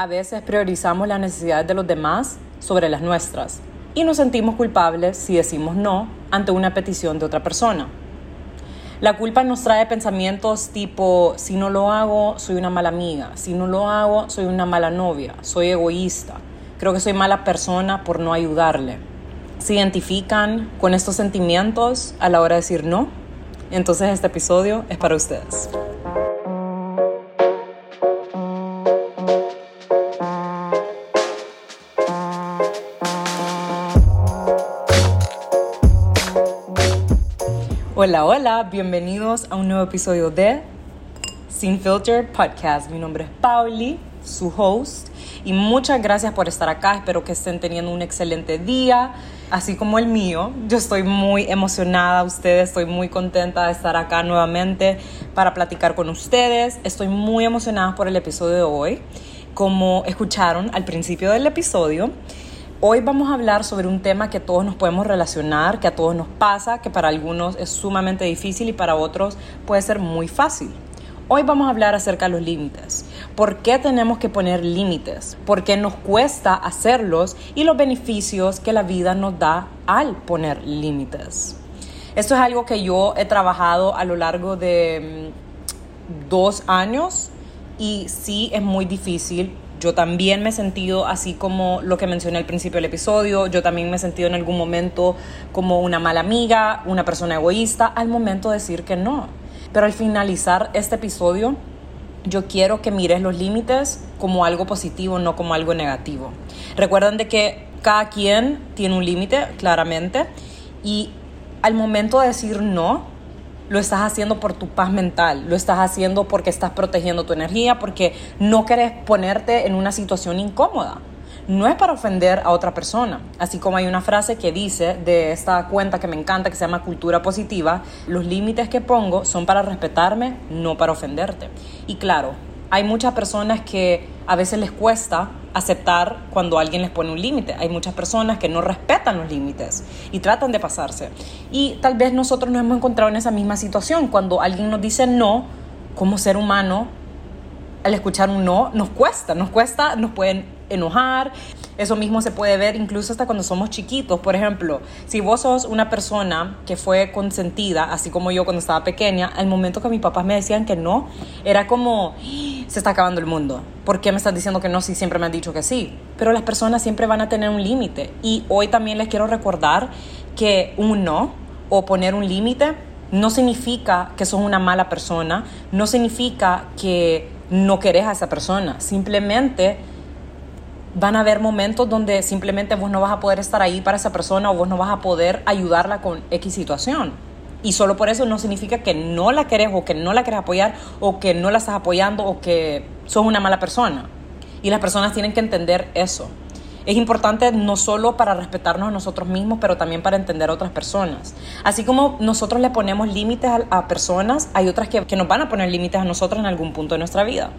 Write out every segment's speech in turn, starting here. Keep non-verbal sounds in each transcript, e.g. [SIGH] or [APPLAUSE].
A veces priorizamos las necesidades de los demás sobre las nuestras y nos sentimos culpables si decimos no ante una petición de otra persona. La culpa nos trae pensamientos tipo, si no lo hago, soy una mala amiga, si no lo hago, soy una mala novia, soy egoísta, creo que soy mala persona por no ayudarle. ¿Se identifican con estos sentimientos a la hora de decir no? Entonces este episodio es para ustedes. Hola, bienvenidos a un nuevo episodio de Sin Filter Podcast. Mi nombre es Pauli, su host, y muchas gracias por estar acá. Espero que estén teniendo un excelente día, así como el mío. Yo estoy muy emocionada, ustedes, estoy muy contenta de estar acá nuevamente para platicar con ustedes. Estoy muy emocionada por el episodio de hoy. Como escucharon al principio del episodio, Hoy vamos a hablar sobre un tema que todos nos podemos relacionar, que a todos nos pasa, que para algunos es sumamente difícil y para otros puede ser muy fácil. Hoy vamos a hablar acerca de los límites. ¿Por qué tenemos que poner límites? ¿Por qué nos cuesta hacerlos? Y los beneficios que la vida nos da al poner límites. Esto es algo que yo he trabajado a lo largo de mm, dos años y sí es muy difícil yo también me he sentido así como lo que mencioné al principio del episodio, yo también me he sentido en algún momento como una mala amiga, una persona egoísta, al momento de decir que no. Pero al finalizar este episodio, yo quiero que mires los límites como algo positivo, no como algo negativo. Recuerden de que cada quien tiene un límite, claramente, y al momento de decir no, lo estás haciendo por tu paz mental, lo estás haciendo porque estás protegiendo tu energía, porque no quieres ponerte en una situación incómoda. No es para ofender a otra persona. Así como hay una frase que dice de esta cuenta que me encanta, que se llama cultura positiva, los límites que pongo son para respetarme, no para ofenderte. Y claro, hay muchas personas que a veces les cuesta aceptar cuando alguien les pone un límite. Hay muchas personas que no respetan los límites y tratan de pasarse. Y tal vez nosotros nos hemos encontrado en esa misma situación. Cuando alguien nos dice no, como ser humano, al escuchar un no, nos cuesta, nos cuesta, nos pueden enojar. Eso mismo se puede ver incluso hasta cuando somos chiquitos. Por ejemplo, si vos sos una persona que fue consentida, así como yo cuando estaba pequeña, al momento que mis papás me decían que no, era como, se está acabando el mundo. ¿Por qué me estás diciendo que no si siempre me han dicho que sí? Pero las personas siempre van a tener un límite. Y hoy también les quiero recordar que un no o poner un límite no significa que sos una mala persona, no significa que no querés a esa persona, simplemente van a haber momentos donde simplemente vos no vas a poder estar ahí para esa persona o vos no vas a poder ayudarla con X situación. Y solo por eso no significa que no la querés o que no la querés apoyar o que no la estás apoyando o que sos una mala persona. Y las personas tienen que entender eso. Es importante no solo para respetarnos a nosotros mismos, pero también para entender a otras personas. Así como nosotros le ponemos límites a, personas, hay otras que, que nos van a poner límites a nosotros en algún punto de nuestra vida.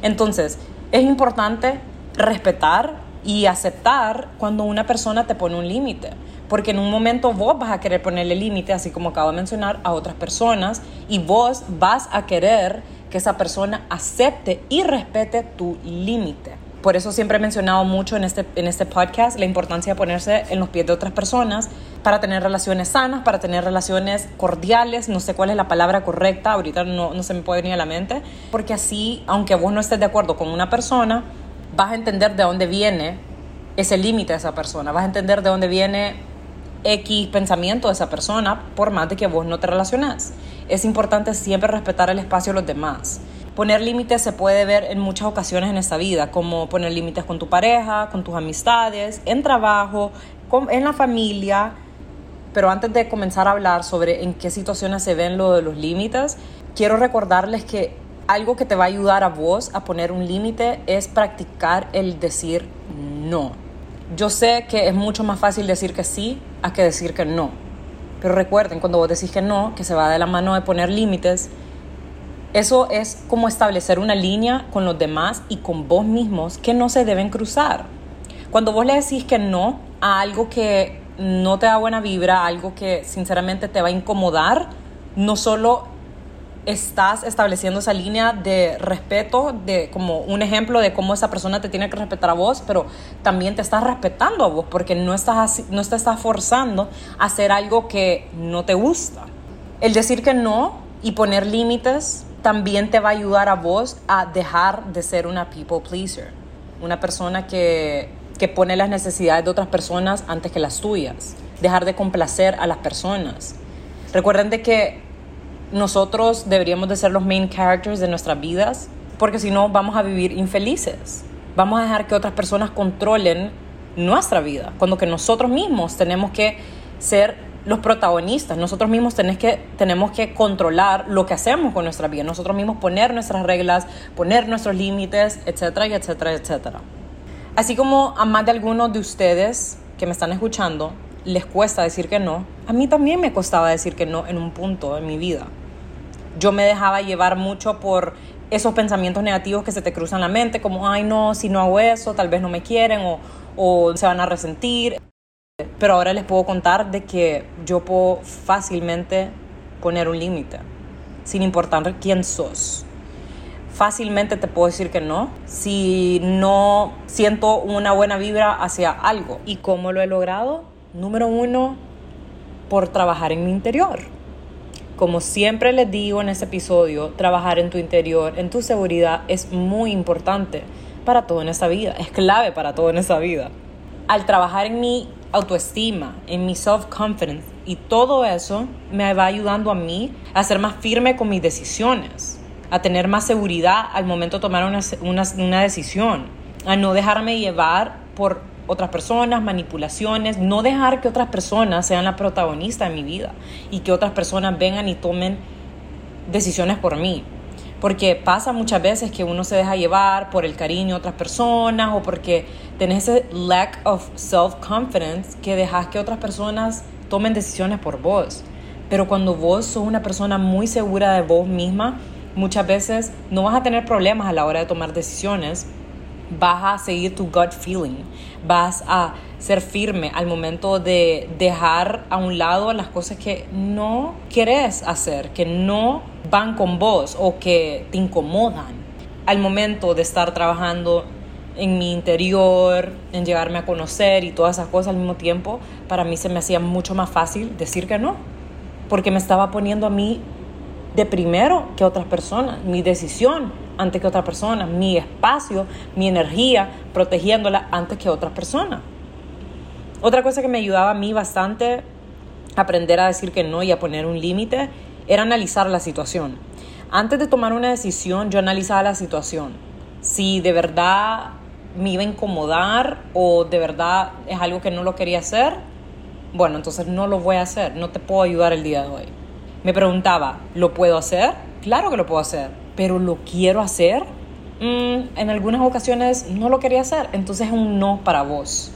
Entonces, es importante respetar y aceptar cuando una persona te pone un límite. Porque en un momento vos vas a querer ponerle límite, así como acabo de mencionar, a otras personas y vos vas a querer que esa persona acepte y respete tu límite. Por eso siempre he mencionado mucho en este, en este podcast la importancia de ponerse en los pies de otras personas para tener relaciones sanas, para tener relaciones cordiales, no sé cuál es la palabra correcta, ahorita no, no se me puede venir a la mente, porque así, aunque vos no estés de acuerdo con una persona, vas a entender de dónde viene ese límite de esa persona, vas a entender de dónde viene X pensamiento de esa persona, por más de que vos no te relacionas. Es importante siempre respetar el espacio de los demás. Poner límites se puede ver en muchas ocasiones en esta vida, como poner límites con tu pareja, con tus amistades, en trabajo, en la familia. Pero antes de comenzar a hablar sobre en qué situaciones se ven lo de los límites, quiero recordarles que algo que te va a ayudar a vos a poner un límite es practicar el decir no. Yo sé que es mucho más fácil decir que sí a que decir que no. Pero recuerden, cuando vos decís que no, que se va de la mano de poner límites, eso es como establecer una línea con los demás y con vos mismos que no se deben cruzar. Cuando vos le decís que no a algo que no te da buena vibra, algo que sinceramente te va a incomodar, no solo estás estableciendo esa línea de respeto, de como un ejemplo de cómo esa persona te tiene que respetar a vos, pero también te estás respetando a vos porque no, estás, no te estás forzando a hacer algo que no te gusta. El decir que no y poner límites también te va a ayudar a vos a dejar de ser una people pleaser, una persona que, que pone las necesidades de otras personas antes que las tuyas, dejar de complacer a las personas. Recuerden de que nosotros deberíamos de ser los main characters de nuestras vidas, porque si no vamos a vivir infelices. Vamos a dejar que otras personas controlen nuestra vida, cuando que nosotros mismos tenemos que ser los protagonistas, nosotros mismos tenemos que, tenemos que controlar lo que hacemos con nuestra vida, nosotros mismos poner nuestras reglas, poner nuestros límites, etcétera, etcétera, etcétera. Así como a más de algunos de ustedes que me están escuchando les cuesta decir que no, a mí también me costaba decir que no en un punto en mi vida yo me dejaba llevar mucho por esos pensamientos negativos que se te cruzan la mente, como, ay no, si no hago eso, tal vez no me quieren o, se van a resentir. Pero ahora les puedo contar de que yo puedo fácilmente poner un límite, sin importar quién sos. Fácilmente te puedo decir que no, si no siento una buena vibra hacia algo. ¿Y cómo lo he logrado? Número uno, por trabajar en mi interior como siempre les digo en este episodio, trabajar en tu interior, en tu seguridad es muy importante para todo en esta vida, es clave para todo en esta vida. Al trabajar en mi autoestima, en mi self-confidence y todo eso me va ayudando a mí a ser más firme con mis decisiones, a tener más seguridad al momento de tomar una, una, una decisión, a no dejarme llevar por otras personas, manipulaciones, no dejar que otras personas sean la protagonista de mi vida y que otras personas vengan y tomen decisiones por mí. Porque pasa muchas veces que uno se deja llevar por el cariño de otras personas o porque tenés ese lack of self-confidence que dejas que otras personas tomen decisiones por vos. Pero cuando vos sos una persona muy segura de vos misma, muchas veces no vas a tener problemas a la hora de tomar decisiones vas a seguir tu gut feeling, vas a ser firme al momento de dejar a un lado las cosas que no quieres hacer, que no van con vos o que te incomodan. Al momento de estar trabajando en mi interior, en llegarme a conocer y todas esas cosas al mismo tiempo, para mí se me hacía mucho más fácil decir que no, porque me estaba poniendo a mí de primero que otras personas, mi decisión antes que otra persona, mi espacio, mi energía, protegiéndola antes que otras personas. Otra cosa que me ayudaba a mí bastante a aprender a decir que no y a poner un límite era analizar la situación. Antes de tomar una decisión, yo analizaba la situación. Si de verdad me iba a incomodar o de verdad es algo que no lo quería hacer, bueno, entonces no lo voy a hacer, no te puedo ayudar el día de hoy. Me preguntaba, ¿lo puedo hacer? Claro que lo puedo hacer pero lo quiero hacer, mm, en algunas ocasiones no lo quería hacer, entonces es un no para vos.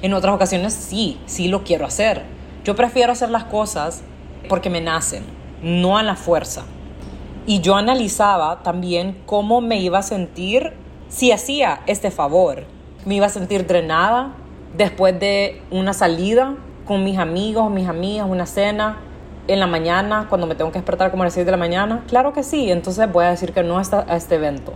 En otras ocasiones sí, sí lo quiero hacer. Yo prefiero hacer las cosas porque me nacen, no a la fuerza. Y yo analizaba también cómo me iba a sentir si hacía este favor. Me iba a sentir drenada después de una salida con mis amigos, mis amigas, una cena en la mañana, cuando me tengo que despertar como a las 6 de la mañana? Claro que sí, entonces voy a decir que no a este evento.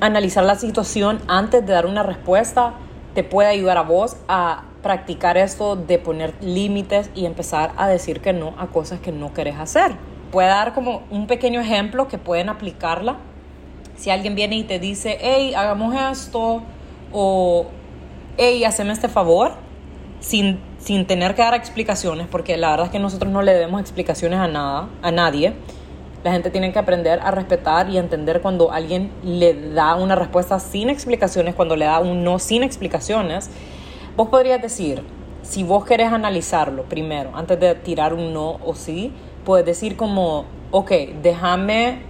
Analizar la situación antes de dar una respuesta te puede ayudar a vos a practicar esto de poner límites y empezar a decir que no a cosas que no querés hacer. Puede dar como un pequeño ejemplo que pueden aplicarla. Si alguien viene y te dice, hey, hagamos esto, o hey, haceme este favor, sin sin tener que dar explicaciones, porque la verdad es que nosotros no le debemos explicaciones a nada, a nadie. La gente tiene que aprender a respetar y entender cuando alguien le da una respuesta sin explicaciones, cuando le da un no sin explicaciones. Vos podrías decir, si vos querés analizarlo primero, antes de tirar un no o sí, puedes decir como, ok, déjame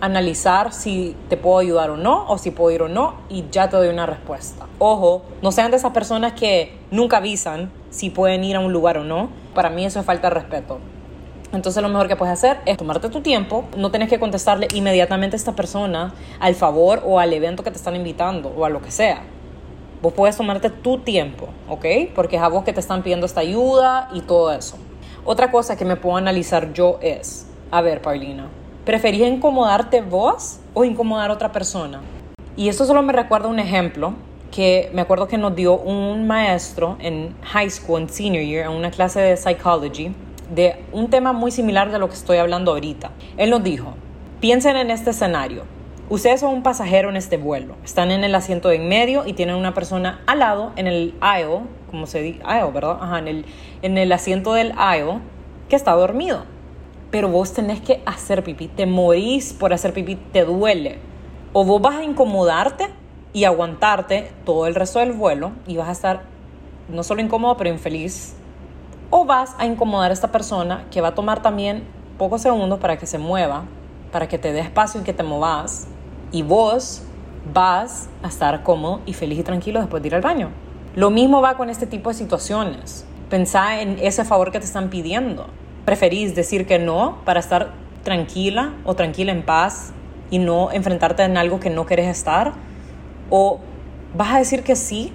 analizar si te puedo ayudar o no, o si puedo ir o no, y ya te doy una respuesta. Ojo, no sean de esas personas que nunca avisan si pueden ir a un lugar o no. Para mí eso es falta de respeto. Entonces lo mejor que puedes hacer es tomarte tu tiempo, no tienes que contestarle inmediatamente a esta persona al favor o al evento que te están invitando o a lo que sea. Vos puedes tomarte tu tiempo, ¿ok? Porque es a vos que te están pidiendo esta ayuda y todo eso. Otra cosa que me puedo analizar yo es, a ver, Paulina, ¿Preferís incomodarte vos o incomodar a otra persona? Y eso solo me recuerda un ejemplo que me acuerdo que nos dio un maestro en high school, en senior year, en una clase de psychology, de un tema muy similar de lo que estoy hablando ahorita. Él nos dijo, piensen en este escenario. Ustedes son un pasajero en este vuelo. Están en el asiento de en medio y tienen una persona al lado en el aisle, como se dice, aisle, ¿verdad? Ajá, en el, en el asiento del aisle que está dormido. Pero vos tenés que hacer pipí. Te morís por hacer pipí, te duele. O vos vas a incomodarte y aguantarte todo el resto del vuelo y vas a estar no solo incómodo, pero infeliz. O vas a incomodar a esta persona que va a tomar también pocos segundos para que se mueva, para que te dé espacio y que te movas. Y vos vas a estar cómodo y feliz y tranquilo después de ir al baño. Lo mismo va con este tipo de situaciones. Pensá en ese favor que te están pidiendo. ¿Preferís decir que no para estar tranquila o tranquila en paz y no enfrentarte en algo que no querés estar? O vas a decir que sí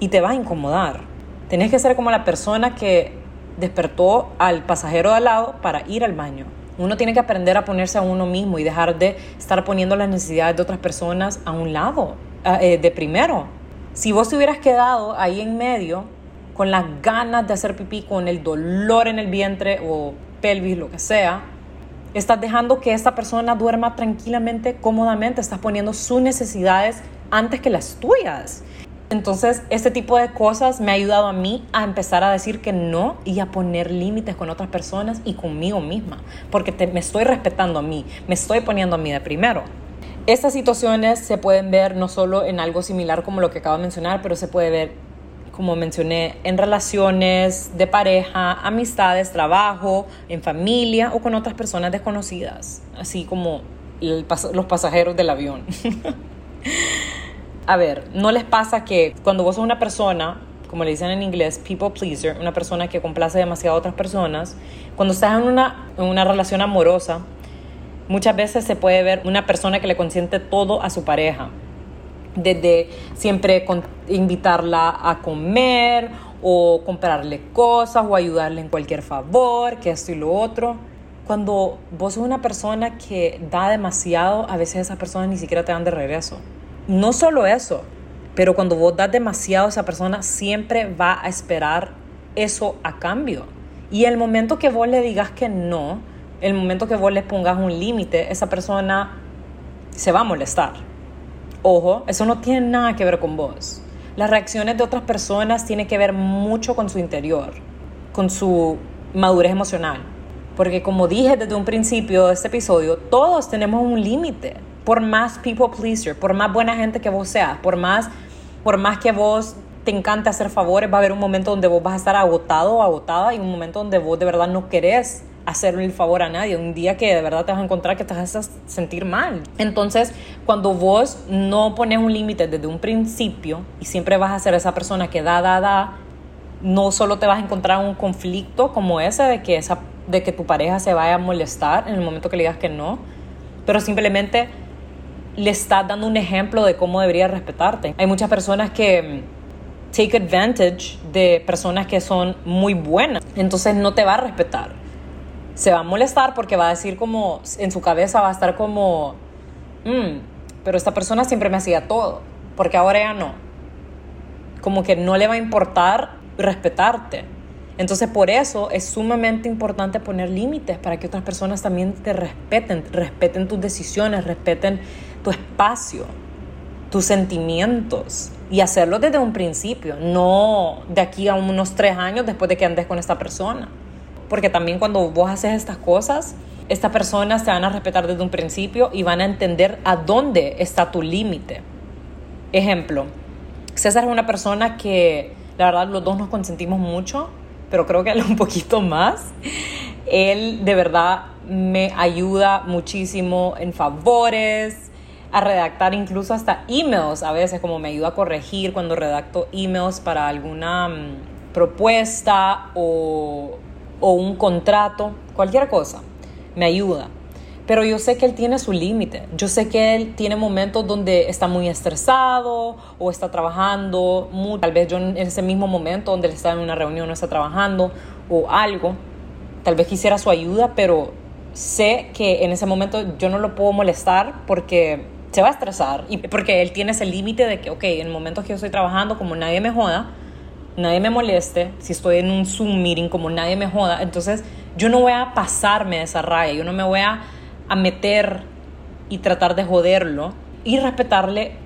y te va a incomodar. Tenés que ser como la persona que despertó al pasajero de al lado para ir al baño. Uno tiene que aprender a ponerse a uno mismo y dejar de estar poniendo las necesidades de otras personas a un lado, eh, de primero. Si vos te hubieras quedado ahí en medio con las ganas de hacer pipí, con el dolor en el vientre o pelvis, lo que sea, estás dejando que esta persona duerma tranquilamente, cómodamente, estás poniendo sus necesidades antes que las tuyas. Entonces, este tipo de cosas me ha ayudado a mí a empezar a decir que no y a poner límites con otras personas y conmigo misma, porque me estoy respetando a mí, me estoy poniendo a mí de primero. Estas situaciones se pueden ver no solo en algo similar como lo que acabo de mencionar, pero se puede ver, como mencioné, en relaciones de pareja, amistades, trabajo, en familia o con otras personas desconocidas, así como los pasajeros del avión. [LAUGHS] a ver, ¿no les pasa que cuando vos sos una persona, como le dicen en inglés, people pleaser, una persona que complace demasiado a otras personas, cuando estás en una, una relación amorosa, muchas veces se puede ver una persona que le consiente todo a su pareja? Desde siempre invitarla a comer o comprarle cosas o ayudarle en cualquier favor, que esto y lo otro. Cuando vos sos una persona que da demasiado, a veces esas personas ni siquiera te dan de regreso. No solo eso, pero cuando vos das demasiado esa persona, siempre va a esperar eso a cambio. Y el momento que vos le digas que no, el momento que vos le pongas un límite, esa persona se va a molestar. Ojo, eso no tiene nada que ver con vos. Las reacciones de otras personas tienen que ver mucho con su interior, con su madurez emocional. Porque como dije desde un principio de este episodio, todos tenemos un límite por más people pleaser, por más buena gente que vos seas, por más, por más que vos te encante hacer favores, va a haber un momento donde vos vas a estar agotado o agotada y un momento donde vos de verdad no querés hacerle el favor a nadie, un día que de verdad te vas a encontrar que te vas a sentir mal. Entonces, cuando vos no pones un límite desde un principio y siempre vas a ser esa persona que da, da, da, no solo te vas a encontrar un conflicto como ese de que, esa, de que tu pareja se vaya a molestar en el momento que le digas que no, pero simplemente le estás dando un ejemplo de cómo debería respetarte. Hay muchas personas que mm, take advantage de personas que son muy buenas, entonces no te va a respetar. Se va a molestar porque va a decir como, en su cabeza va a estar como, mm, pero esta persona siempre me hacía todo, porque ahora ya no. Como que no le va a importar respetarte. Entonces por eso es sumamente importante poner límites para que otras personas también te respeten, respeten tus decisiones, respeten tu espacio, tus sentimientos y hacerlo desde un principio, no de aquí a unos tres años después de que andes con esta persona. Porque también cuando vos haces estas cosas, estas personas te van a respetar desde un principio y van a entender a dónde está tu límite. Ejemplo, César es una persona que la verdad los dos nos consentimos mucho, pero creo que él [LAUGHS] un poquito más. Él de verdad me ayuda muchísimo en favores, a redactar incluso hasta emails a veces, como me ayuda a corregir cuando redacto emails para alguna mm, propuesta o, o un contrato, cualquier cosa, me ayuda. Pero yo sé que él tiene su límite. Yo sé que él tiene momentos donde está muy estresado o está trabajando. Muy, tal vez yo en ese mismo momento donde él está en una reunión no está trabajando o algo. Tal vez quisiera su ayuda, pero sé que en ese momento yo no lo puedo molestar porque se va a estresar y porque él tiene ese límite de que, ok, en momentos que yo estoy trabajando, como nadie me joda, nadie me moleste, si estoy en un Zoom meeting, como nadie me joda, entonces yo no voy a pasarme de esa raya, yo no me voy a, a meter y tratar de joderlo y respetarle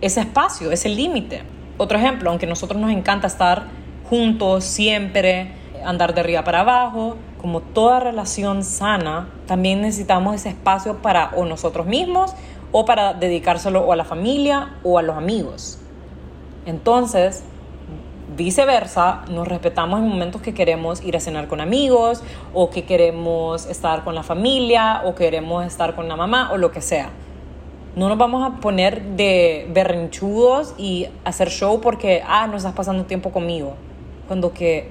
ese espacio, ese límite. Otro ejemplo, aunque a nosotros nos encanta estar juntos siempre, andar de arriba para abajo, como toda relación sana, también necesitamos ese espacio para o nosotros mismos o para dedicárselo o a la familia o a los amigos. Entonces, viceversa, nos respetamos en momentos que queremos ir a cenar con amigos o que queremos estar con la familia o queremos estar con la mamá o lo que sea. No nos vamos a poner de berrinchudos y hacer show porque, ah, no estás pasando tiempo conmigo. Cuando que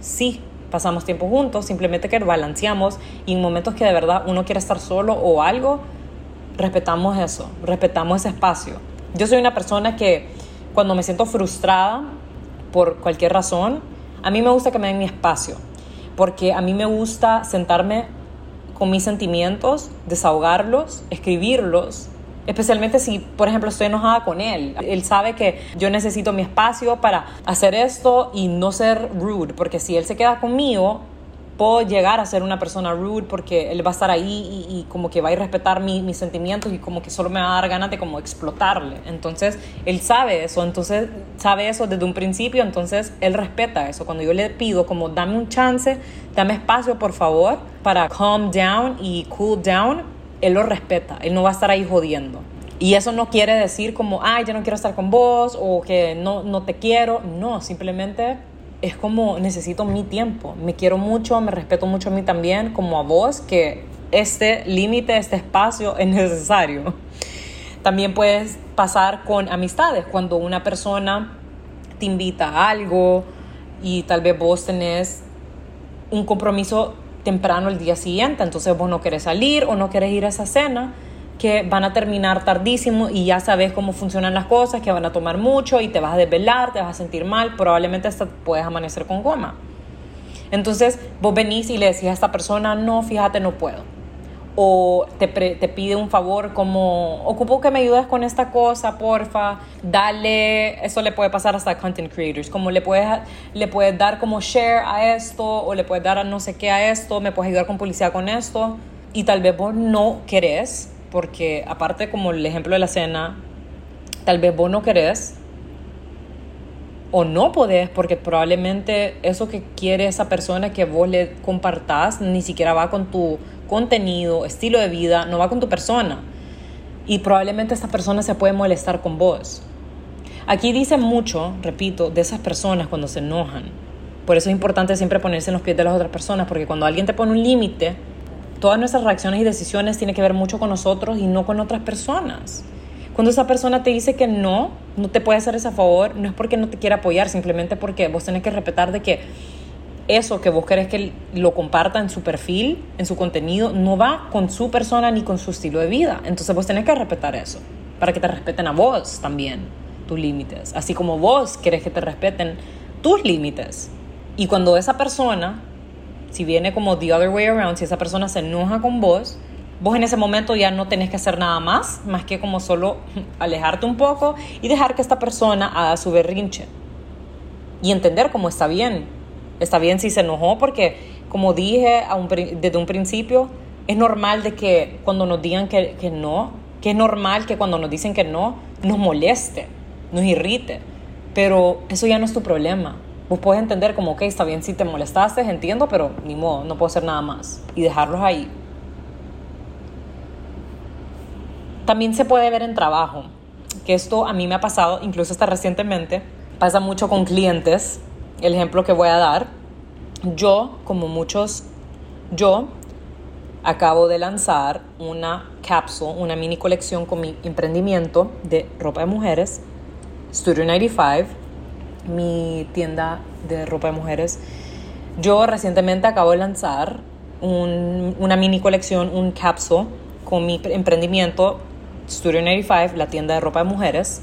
sí, pasamos tiempo juntos, simplemente que balanceamos y en momentos que de verdad uno quiere estar solo o algo, respetamos eso, respetamos ese espacio. Yo soy una persona que cuando me siento frustrada por cualquier razón, a mí me gusta que me den mi espacio, porque a mí me gusta sentarme con mis sentimientos, desahogarlos, escribirlos, especialmente si, por ejemplo, estoy enojada con él. Él sabe que yo necesito mi espacio para hacer esto y no ser rude, porque si él se queda conmigo, puedo llegar a ser una persona rude porque él va a estar ahí y, como que va a ir a respetar mis sentimientos y como que solo me va a dar ganas de como explotarle. Entonces, él sabe eso, entonces sabe eso desde un principio, entonces él respeta eso. Cuando yo le pido como dame un chance, dame espacio por favor para calm down y cool down, él lo respeta, él no va a estar ahí jodiendo. Y eso no quiere decir como, ay, yo no quiero estar con vos o que no, no te quiero. No, simplemente es como necesito mi tiempo. Me quiero mucho, me respeto mucho a mí también, como a vos, que este límite, este espacio es necesario. También puedes pasar con amistades, cuando una persona te invita a algo y tal vez vos tenés un compromiso temprano el día siguiente, entonces vos no querés salir o no querés ir a esa cena que van a terminar tardísimo y ya sabes cómo funcionan las cosas, que van a tomar mucho y te vas a desvelar, te vas a sentir mal, probablemente hasta puedes amanecer con goma. Entonces vos venís y le decís a esta persona, no, fíjate, no puedo. O te, te pide un favor como, ocupo que me ayudes con esta cosa, porfa, dale, eso le puede pasar hasta content creators, como le puedes, le puedes dar como share a esto, o le puedes dar a no sé qué a esto, me puedes ayudar con publicidad con esto, y tal vez vos no querés porque aparte como el ejemplo de la cena, tal vez vos no querés o no podés porque probablemente eso que quiere esa persona que vos le compartás ni siquiera va con tu contenido, estilo de vida, no va con tu persona. Y probablemente esta persona se puede molestar con vos. Aquí dice mucho, repito, de esas personas cuando se enojan. Por eso es importante siempre ponerse en los pies de las otras personas, porque cuando alguien te pone un límite, todas nuestras reacciones y decisiones tienen que ver mucho con nosotros y no con otras personas. Cuando esa persona te dice que no, no te puede hacer ese favor, no es porque no te quiera apoyar, simplemente porque vos tenés que respetar de que eso que vos querés que lo comparta en su perfil, en su contenido, no va con su persona ni con su estilo de vida. Entonces vos tenés que respetar eso, para que te respeten a vos también, tus límites, así como vos querés que te respeten tus límites. Y cuando esa persona si viene como the other way around, si esa persona se enoja con vos, vos en ese momento ya no tenés que hacer nada más, más que como solo [LAUGHS] alejarte un poco y dejar que esta persona haga su berrinche. Y entender cómo está bien. Está bien si se enojó porque, como dije desde un principio, es normal de que cuando nos digan que, que no, que es normal que cuando nos dicen que no, nos moleste, nos irrite. Pero eso ya no es tu problema vos puedes entender como, ok, está bien si te molestaste, entiendo, pero ni modo, no puedo hacer nada más. Y dejarlos ahí. También se puede ver en trabajo, que esto a mí me ha pasado, incluso hasta recientemente, pasa mucho con clientes. El ejemplo que voy a dar, yo, como muchos, yo acabo de lanzar una cápsula, una mini colección con mi emprendimiento de ropa de mujeres, Studio 95 mi tienda de ropa de mujeres. Yo recientemente acabo de lanzar una mini colección, un capsule con mi emprendimiento Studio 95, la tienda de ropa de mujeres.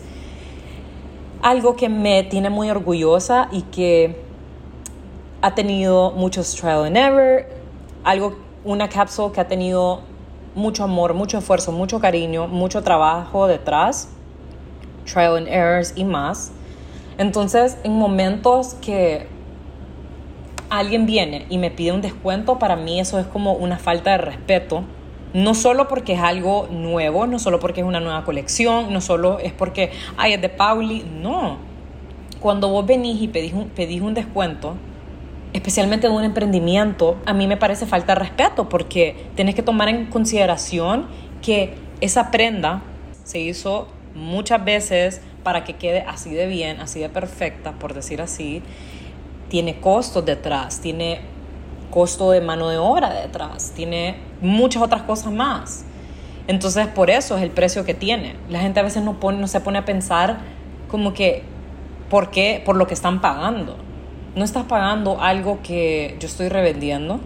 Algo que me tiene muy orgullosa y que ha tenido muchos trial and error. Algo, una cápsula que ha tenido mucho amor, mucho esfuerzo, mucho cariño, mucho trabajo detrás, trial and errors y más. Entonces, en momentos que alguien viene y me pide un descuento, para mí eso es como una falta de respeto. No solo porque es algo nuevo, no solo porque es una nueva colección, no solo es porque, ay, es de Pauli, no. Cuando vos venís y pedís un, descuento, especialmente de un emprendimiento, a mí me parece falta de respeto porque tienes que tomar en consideración que esa prenda se hizo muchas veces para que quede así de bien, así de perfecta, por decir así. Tiene costos detrás, tiene costo de mano de obra detrás, tiene muchas otras cosas más. Entonces, por eso es el precio que tiene. La gente a veces no, se pone a pensar como que, ¿por qué? Por lo que están pagando no estás pagando algo que yo estoy revendiendo,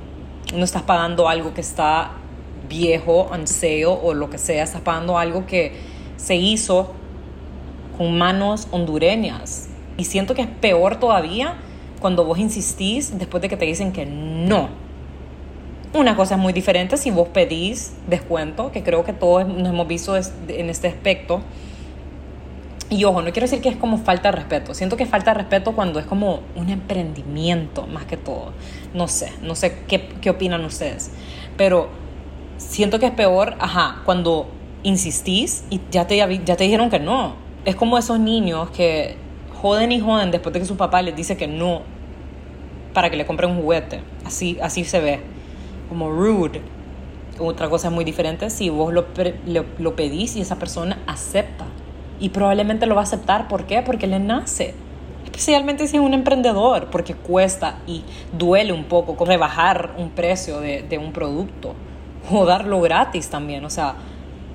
no estás pagando algo que está viejo, anseo o lo que sea, estás pagando algo que se hizo con manos hondureñas. Y siento que es peor todavía cuando vos insistís después de que te dicen que no. Una cosa es muy diferente si vos pedís descuento, que creo que todos nos hemos visto en este aspecto y ojo, no quiero decir que es como falta de respeto. Siento que falta de respeto cuando es como un emprendimiento más que todo. No sé, no sé qué, qué opinan ustedes. Pero siento que es peor, ajá, cuando insistís y ya te, ya te dijeron que no. Es como esos niños que joden y joden después de que su papá les dice que no para que le compren un juguete. Así, así se ve. Como rude. Otra cosa muy diferente si vos lo, lo pedís y esa persona acepta y probablemente lo va a aceptar. ¿Por qué? Porque le nace. Especialmente si es un emprendedor, porque cuesta y duele un poco rebajar un precio de, de un producto o darlo gratis también. O sea,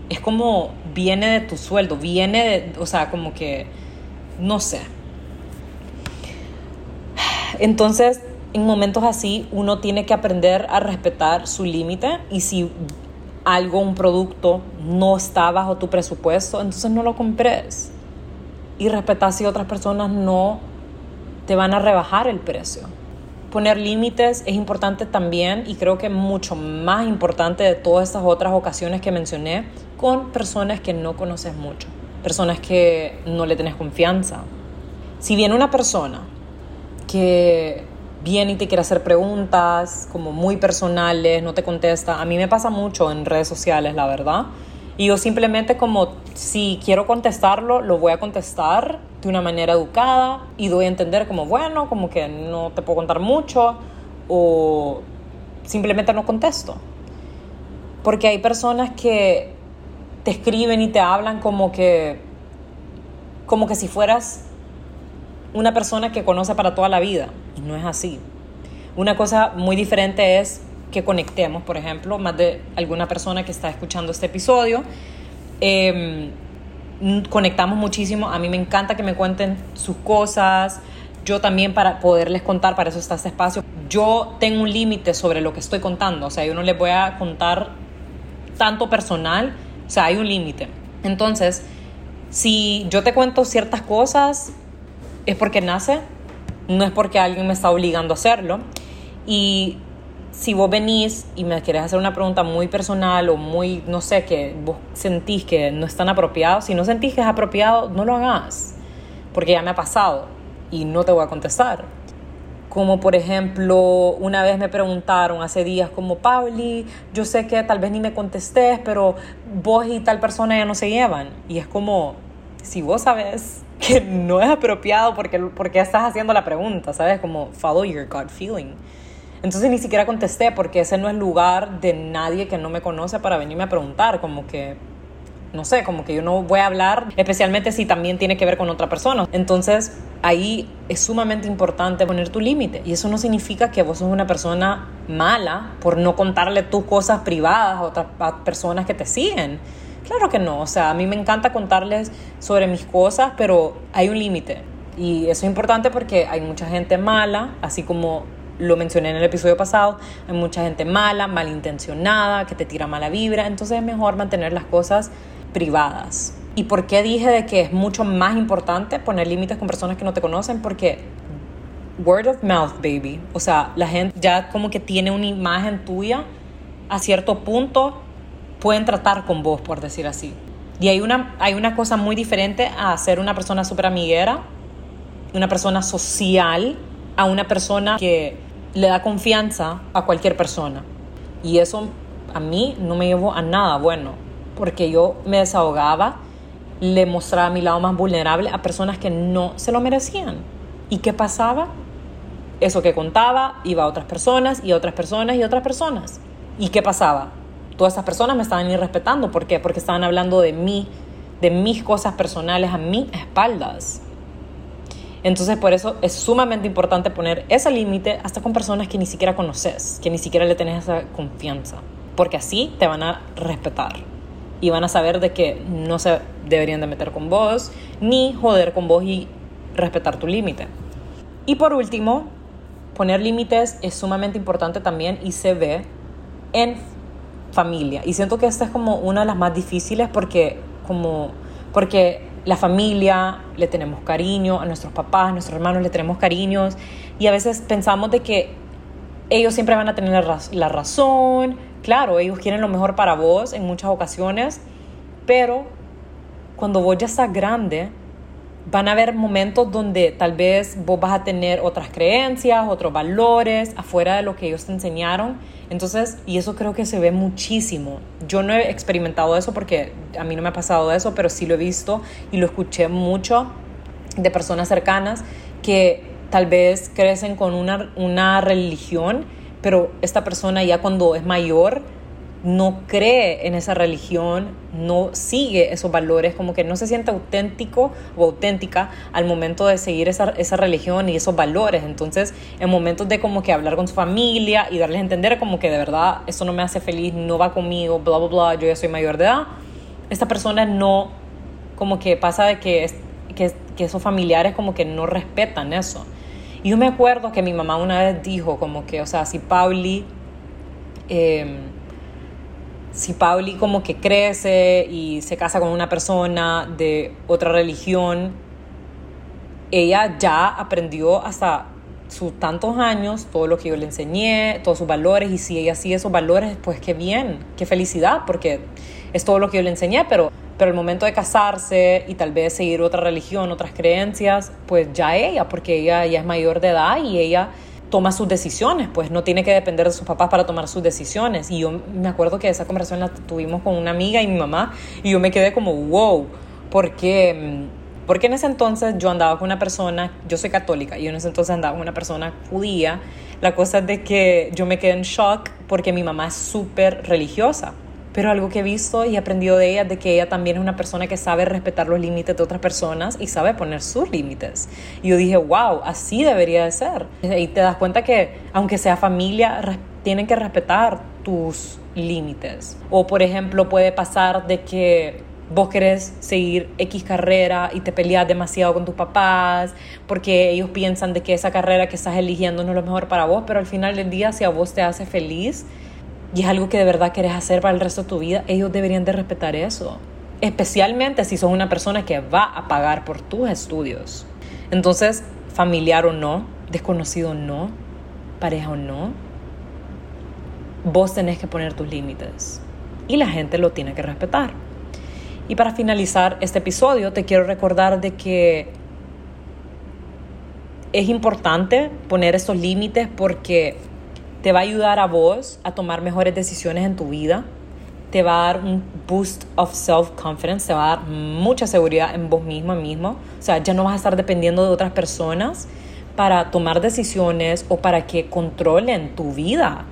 es como viene de tu sueldo, viene de, o sea, como que, no sé. Entonces, en momentos así, uno tiene que aprender a respetar su límite y si algo, un producto, no está bajo tu presupuesto, entonces no lo compres. Y respetar si otras personas no te van a rebajar el precio. Poner límites es importante también y creo que mucho más importante de todas estas otras ocasiones que mencioné con personas que no conoces mucho, personas que no le tienes confianza. Si viene una persona que viene y te quiere hacer preguntas como muy personales, no te contesta. A mí me pasa mucho en redes sociales, la verdad. Y yo simplemente como si quiero contestarlo, lo voy a contestar de una manera educada y doy a entender como, bueno, como que no te puedo contar mucho o simplemente no contesto. Porque hay personas que te escriben y te hablan como que como que si fueras una persona que conoce para toda la vida. Y no es así. Una cosa muy diferente es que conectemos, por ejemplo, más de alguna persona que está escuchando este episodio. Em, conectamos muchísimo. A mí me encanta que me cuenten sus cosas. Yo también para poderles contar, para eso está este espacio. Yo tengo un límite sobre lo que estoy contando. O sea, yo no les voy a contar tanto personal. O sea, hay un límite. Entonces, si yo te cuento ciertas cosas, es porque nace, no es porque alguien me está obligando a hacerlo. Y si vos venís y me querés hacer una pregunta muy personal o muy, no sé, que vos sentís que no es tan apropiado, si no sentís que es apropiado, no lo hagas, porque ya me ha pasado y no te voy a contestar. Como por ejemplo, una vez me preguntaron hace días como, Pauli, yo sé que tal vez ni me contestés, pero vos y tal persona ya no se llevan. Y es como, si vos sabes [LAUGHS] que no es apropiado porque, porque estás haciendo la pregunta, ¿sabes? Como follow your gut feeling. Entonces ni siquiera contesté porque ese no es lugar de nadie que no me conoce para venirme a preguntar, como que, no sé, como que yo no voy a hablar, especialmente si también tiene que ver con otra persona. Entonces ahí es sumamente importante poner tu límite y eso no significa que vos sos una persona mala por no contarle tus cosas privadas a otras personas que te siguen. Claro que no, o sea, a mí me encanta contarles sobre mis cosas, pero hay un límite. Y eso es importante porque hay mucha gente mala, así como lo mencioné en el episodio pasado, hay mucha gente mala, malintencionada, que te tira mala vibra, entonces es mejor mantener las cosas privadas. ¿Y por qué dije de que es mucho más importante poner límites con personas que no te conocen? Porque word of mouth, baby. O sea, la gente ya como que tiene una imagen tuya a cierto punto pueden tratar con vos, por decir así. Y hay una, hay una cosa muy diferente a ser una persona súper amiguera, una persona social, a una persona que le da confianza a cualquier persona. Y eso a mí no me llevó a nada bueno, porque yo me desahogaba, le mostraba mi lado más vulnerable a personas que no se lo merecían. ¿Y qué pasaba? Eso que contaba iba a otras personas y a otras personas y a otras personas. ¿Y qué pasaba? Todas esas personas me estaban irrespetando. ¿Por qué? Porque estaban hablando de mí, de mis cosas personales a mis espaldas. Entonces por eso es sumamente importante poner ese límite hasta con personas que ni siquiera conoces, que ni siquiera le tenés esa confianza, porque así te van a respetar y van a saber de que no se deberían de meter con vos, ni joder con vos y respetar tu límite. Y por último, poner límites es sumamente importante también y se ve en familia. Y siento que esta es como una de las más difíciles porque como porque la familia, le tenemos cariño, a nuestros papás, a nuestros hermanos le tenemos cariños y a veces pensamos de que ellos siempre van a tener la, razón, claro, ellos quieren lo mejor para vos en muchas ocasiones, pero cuando vos ya estás grande, van a haber momentos donde tal vez vos vas a tener otras creencias, otros valores afuera de lo que ellos te enseñaron. Entonces, y eso creo que se ve muchísimo. Yo no he experimentado eso porque a mí no me ha pasado eso, pero sí lo he visto y lo escuché mucho de personas cercanas que tal vez crecen con una, una religión, pero esta persona ya cuando es mayor no cree en esa religión, no sigue esos valores, como que no se siente auténtico o auténtica al momento de seguir esa, esa, religión y esos valores. Entonces, en momentos de como que hablar con su familia y darles a entender como que de verdad eso no me hace feliz, no va conmigo, bla, bla, bla, yo ya soy mayor de edad, esta persona no, como que pasa de que, que, que esos familiares como que no respetan eso. Y yo me acuerdo que mi mamá una vez dijo como que, o sea, si Pauli... Eh, si Pauli como que crece y se casa con una persona de otra religión, ella ya aprendió hasta sus tantos años todo lo que yo le enseñé, todos sus valores, y si ella sigue esos valores, pues qué bien, qué felicidad, porque es todo lo que yo le enseñé, pero, pero el momento de casarse y tal vez seguir otra religión, otras creencias, pues ya ella, porque ella ya es mayor de edad y ella toma sus decisiones, pues no tiene que depender de sus papás para tomar sus decisiones. Y yo me acuerdo que esa conversación la tuvimos con una amiga y mi mamá, y yo me quedé como, wow, porque, porque en ese entonces yo andaba con una persona, yo soy católica, y en ese entonces andaba con una persona judía. La cosa es de que yo me quedé en shock porque mi mamá es súper religiosa pero algo que he visto y aprendido de ella es de que ella también es una persona que sabe respetar los límites de otras personas y sabe poner sus límites. Y yo dije, wow, así debería de ser. Y te das cuenta que aunque sea familia, tienen que respetar tus límites. O por ejemplo, puede pasar de que vos querés seguir X carrera y te peleas demasiado con tus papás porque ellos piensan de que esa carrera que estás eligiendo no es lo mejor para vos, pero al final del día si a vos te hace feliz, y es algo que de verdad quieres hacer para el resto de tu vida, ellos deberían de respetar eso. Especialmente si sos una persona que va a pagar por tus estudios. Entonces, familiar o no, desconocido o no, pareja o no, vos tenés que poner tus límites. Y la gente lo tiene que respetar. Y para finalizar este episodio, te quiero recordar de que es importante poner esos límites porque te va a ayudar a vos a tomar mejores decisiones en tu vida, te va a dar un boost of self-confidence, te va a dar mucha seguridad en vos mismo. O sea, ya no vas a estar dependiendo de otras personas para tomar decisiones o para que controlen tu vida.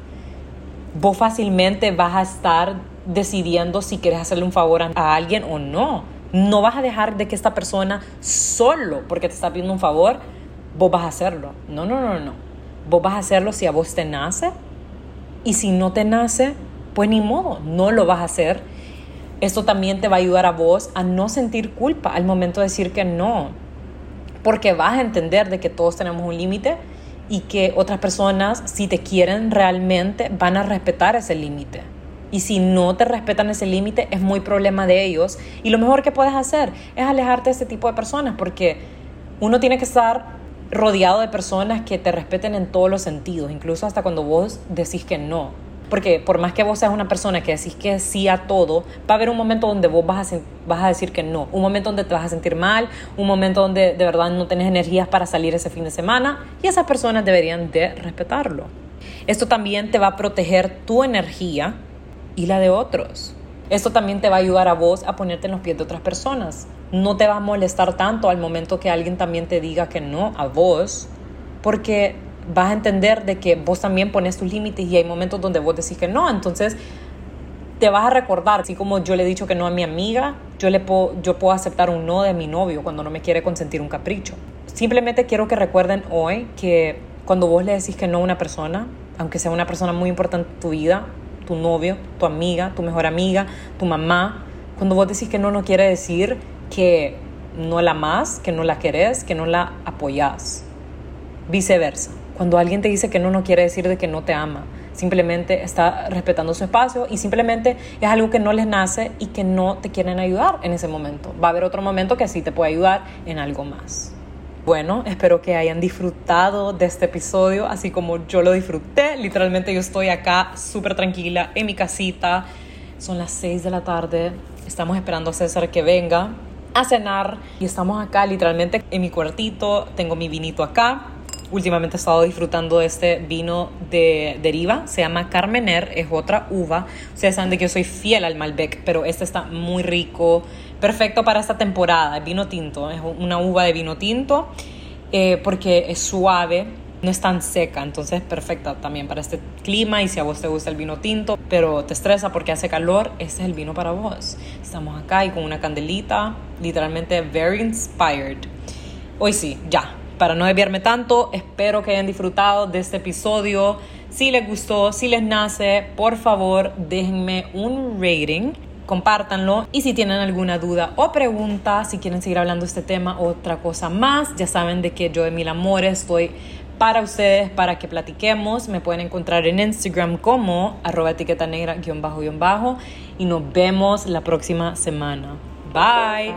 Vos fácilmente vas a estar decidiendo si quieres hacerle un favor a alguien o no. No vas a dejar de que esta persona solo porque te está pidiendo un favor, vos vas a hacerlo. No, no, no, no. Vos vas a hacerlo si a vos te nace y si no te nace, pues ni modo, no lo vas a hacer. Esto también te va a ayudar a vos a no sentir culpa al momento de decir que no, porque vas a entender de que todos tenemos un límite y que otras personas, si te quieren realmente, van a respetar ese límite. Y si no te respetan ese límite, es muy problema de ellos. Y lo mejor que puedes hacer es alejarte de ese tipo de personas, porque uno tiene que estar rodeado de personas que te respeten en todos los sentidos, incluso hasta cuando vos decís que no. Porque por más que vos seas una persona que decís que sí a todo, va a haber un momento donde vos vas a, vas a decir que no. Un momento donde te vas a sentir mal, un momento donde de verdad no tenés energías para salir ese fin de semana y esas personas deberían de respetarlo. Esto también te va a proteger tu energía y la de otros. Esto también te va a ayudar a vos a ponerte en los pies de otras personas. No te va a molestar tanto al momento que alguien también te diga que no a vos, porque vas a entender de que vos también pones tus límites y hay momentos donde vos decís que no. Entonces, te vas a recordar, así como yo le he dicho que no a mi amiga, yo, le puedo, yo puedo aceptar un no de mi novio cuando no me quiere consentir un capricho. Simplemente quiero que recuerden hoy que cuando vos le decís que no a una persona, aunque sea una persona muy importante en tu vida, tu novio, tu amiga, tu mejor amiga, tu mamá, cuando vos decís que no, no quiere decir que no la amas, que no la querés, que no la apoyás. Viceversa. Cuando alguien te dice que no, no quiere decir de que no te ama. Simplemente está respetando su espacio y simplemente es algo que no les nace y que no te quieren ayudar en ese momento. Va a haber otro momento que sí te puede ayudar en algo más. Bueno, espero que hayan disfrutado de este episodio, así como yo lo disfruté. Literalmente yo estoy acá súper tranquila en mi casita. Son las 6 de la tarde. Estamos esperando a César que venga a cenar y estamos acá literalmente en mi cuartito. Tengo mi vinito acá. Últimamente he estado disfrutando de este vino de deriva, se llama Carmener, es otra uva. Ustedes saben que yo soy fiel al Malbec, pero este está muy rico, perfecto para esta temporada, vino tinto, es una uva de vino tinto eh, porque es suave, no es tan seca, entonces es perfecta también para este clima y si a vos te gusta el vino tinto, pero te estresa porque hace calor, este es el vino para vos. Estamos acá y con una candelita, literalmente very inspired. Hoy sí, ya, para no desviarme tanto, espero que hayan disfrutado de este episodio. Si les gustó, si les nace, por favor déjenme un rating compártanlo y si tienen alguna duda o pregunta, si quieren seguir hablando de este tema o otra cosa más, ya saben de que yo de mil amores estoy para ustedes, para que platiquemos. Me pueden encontrar en Instagram como arroba etiqueta negra guion bajo guion bajo y nos vemos la próxima semana. Bye.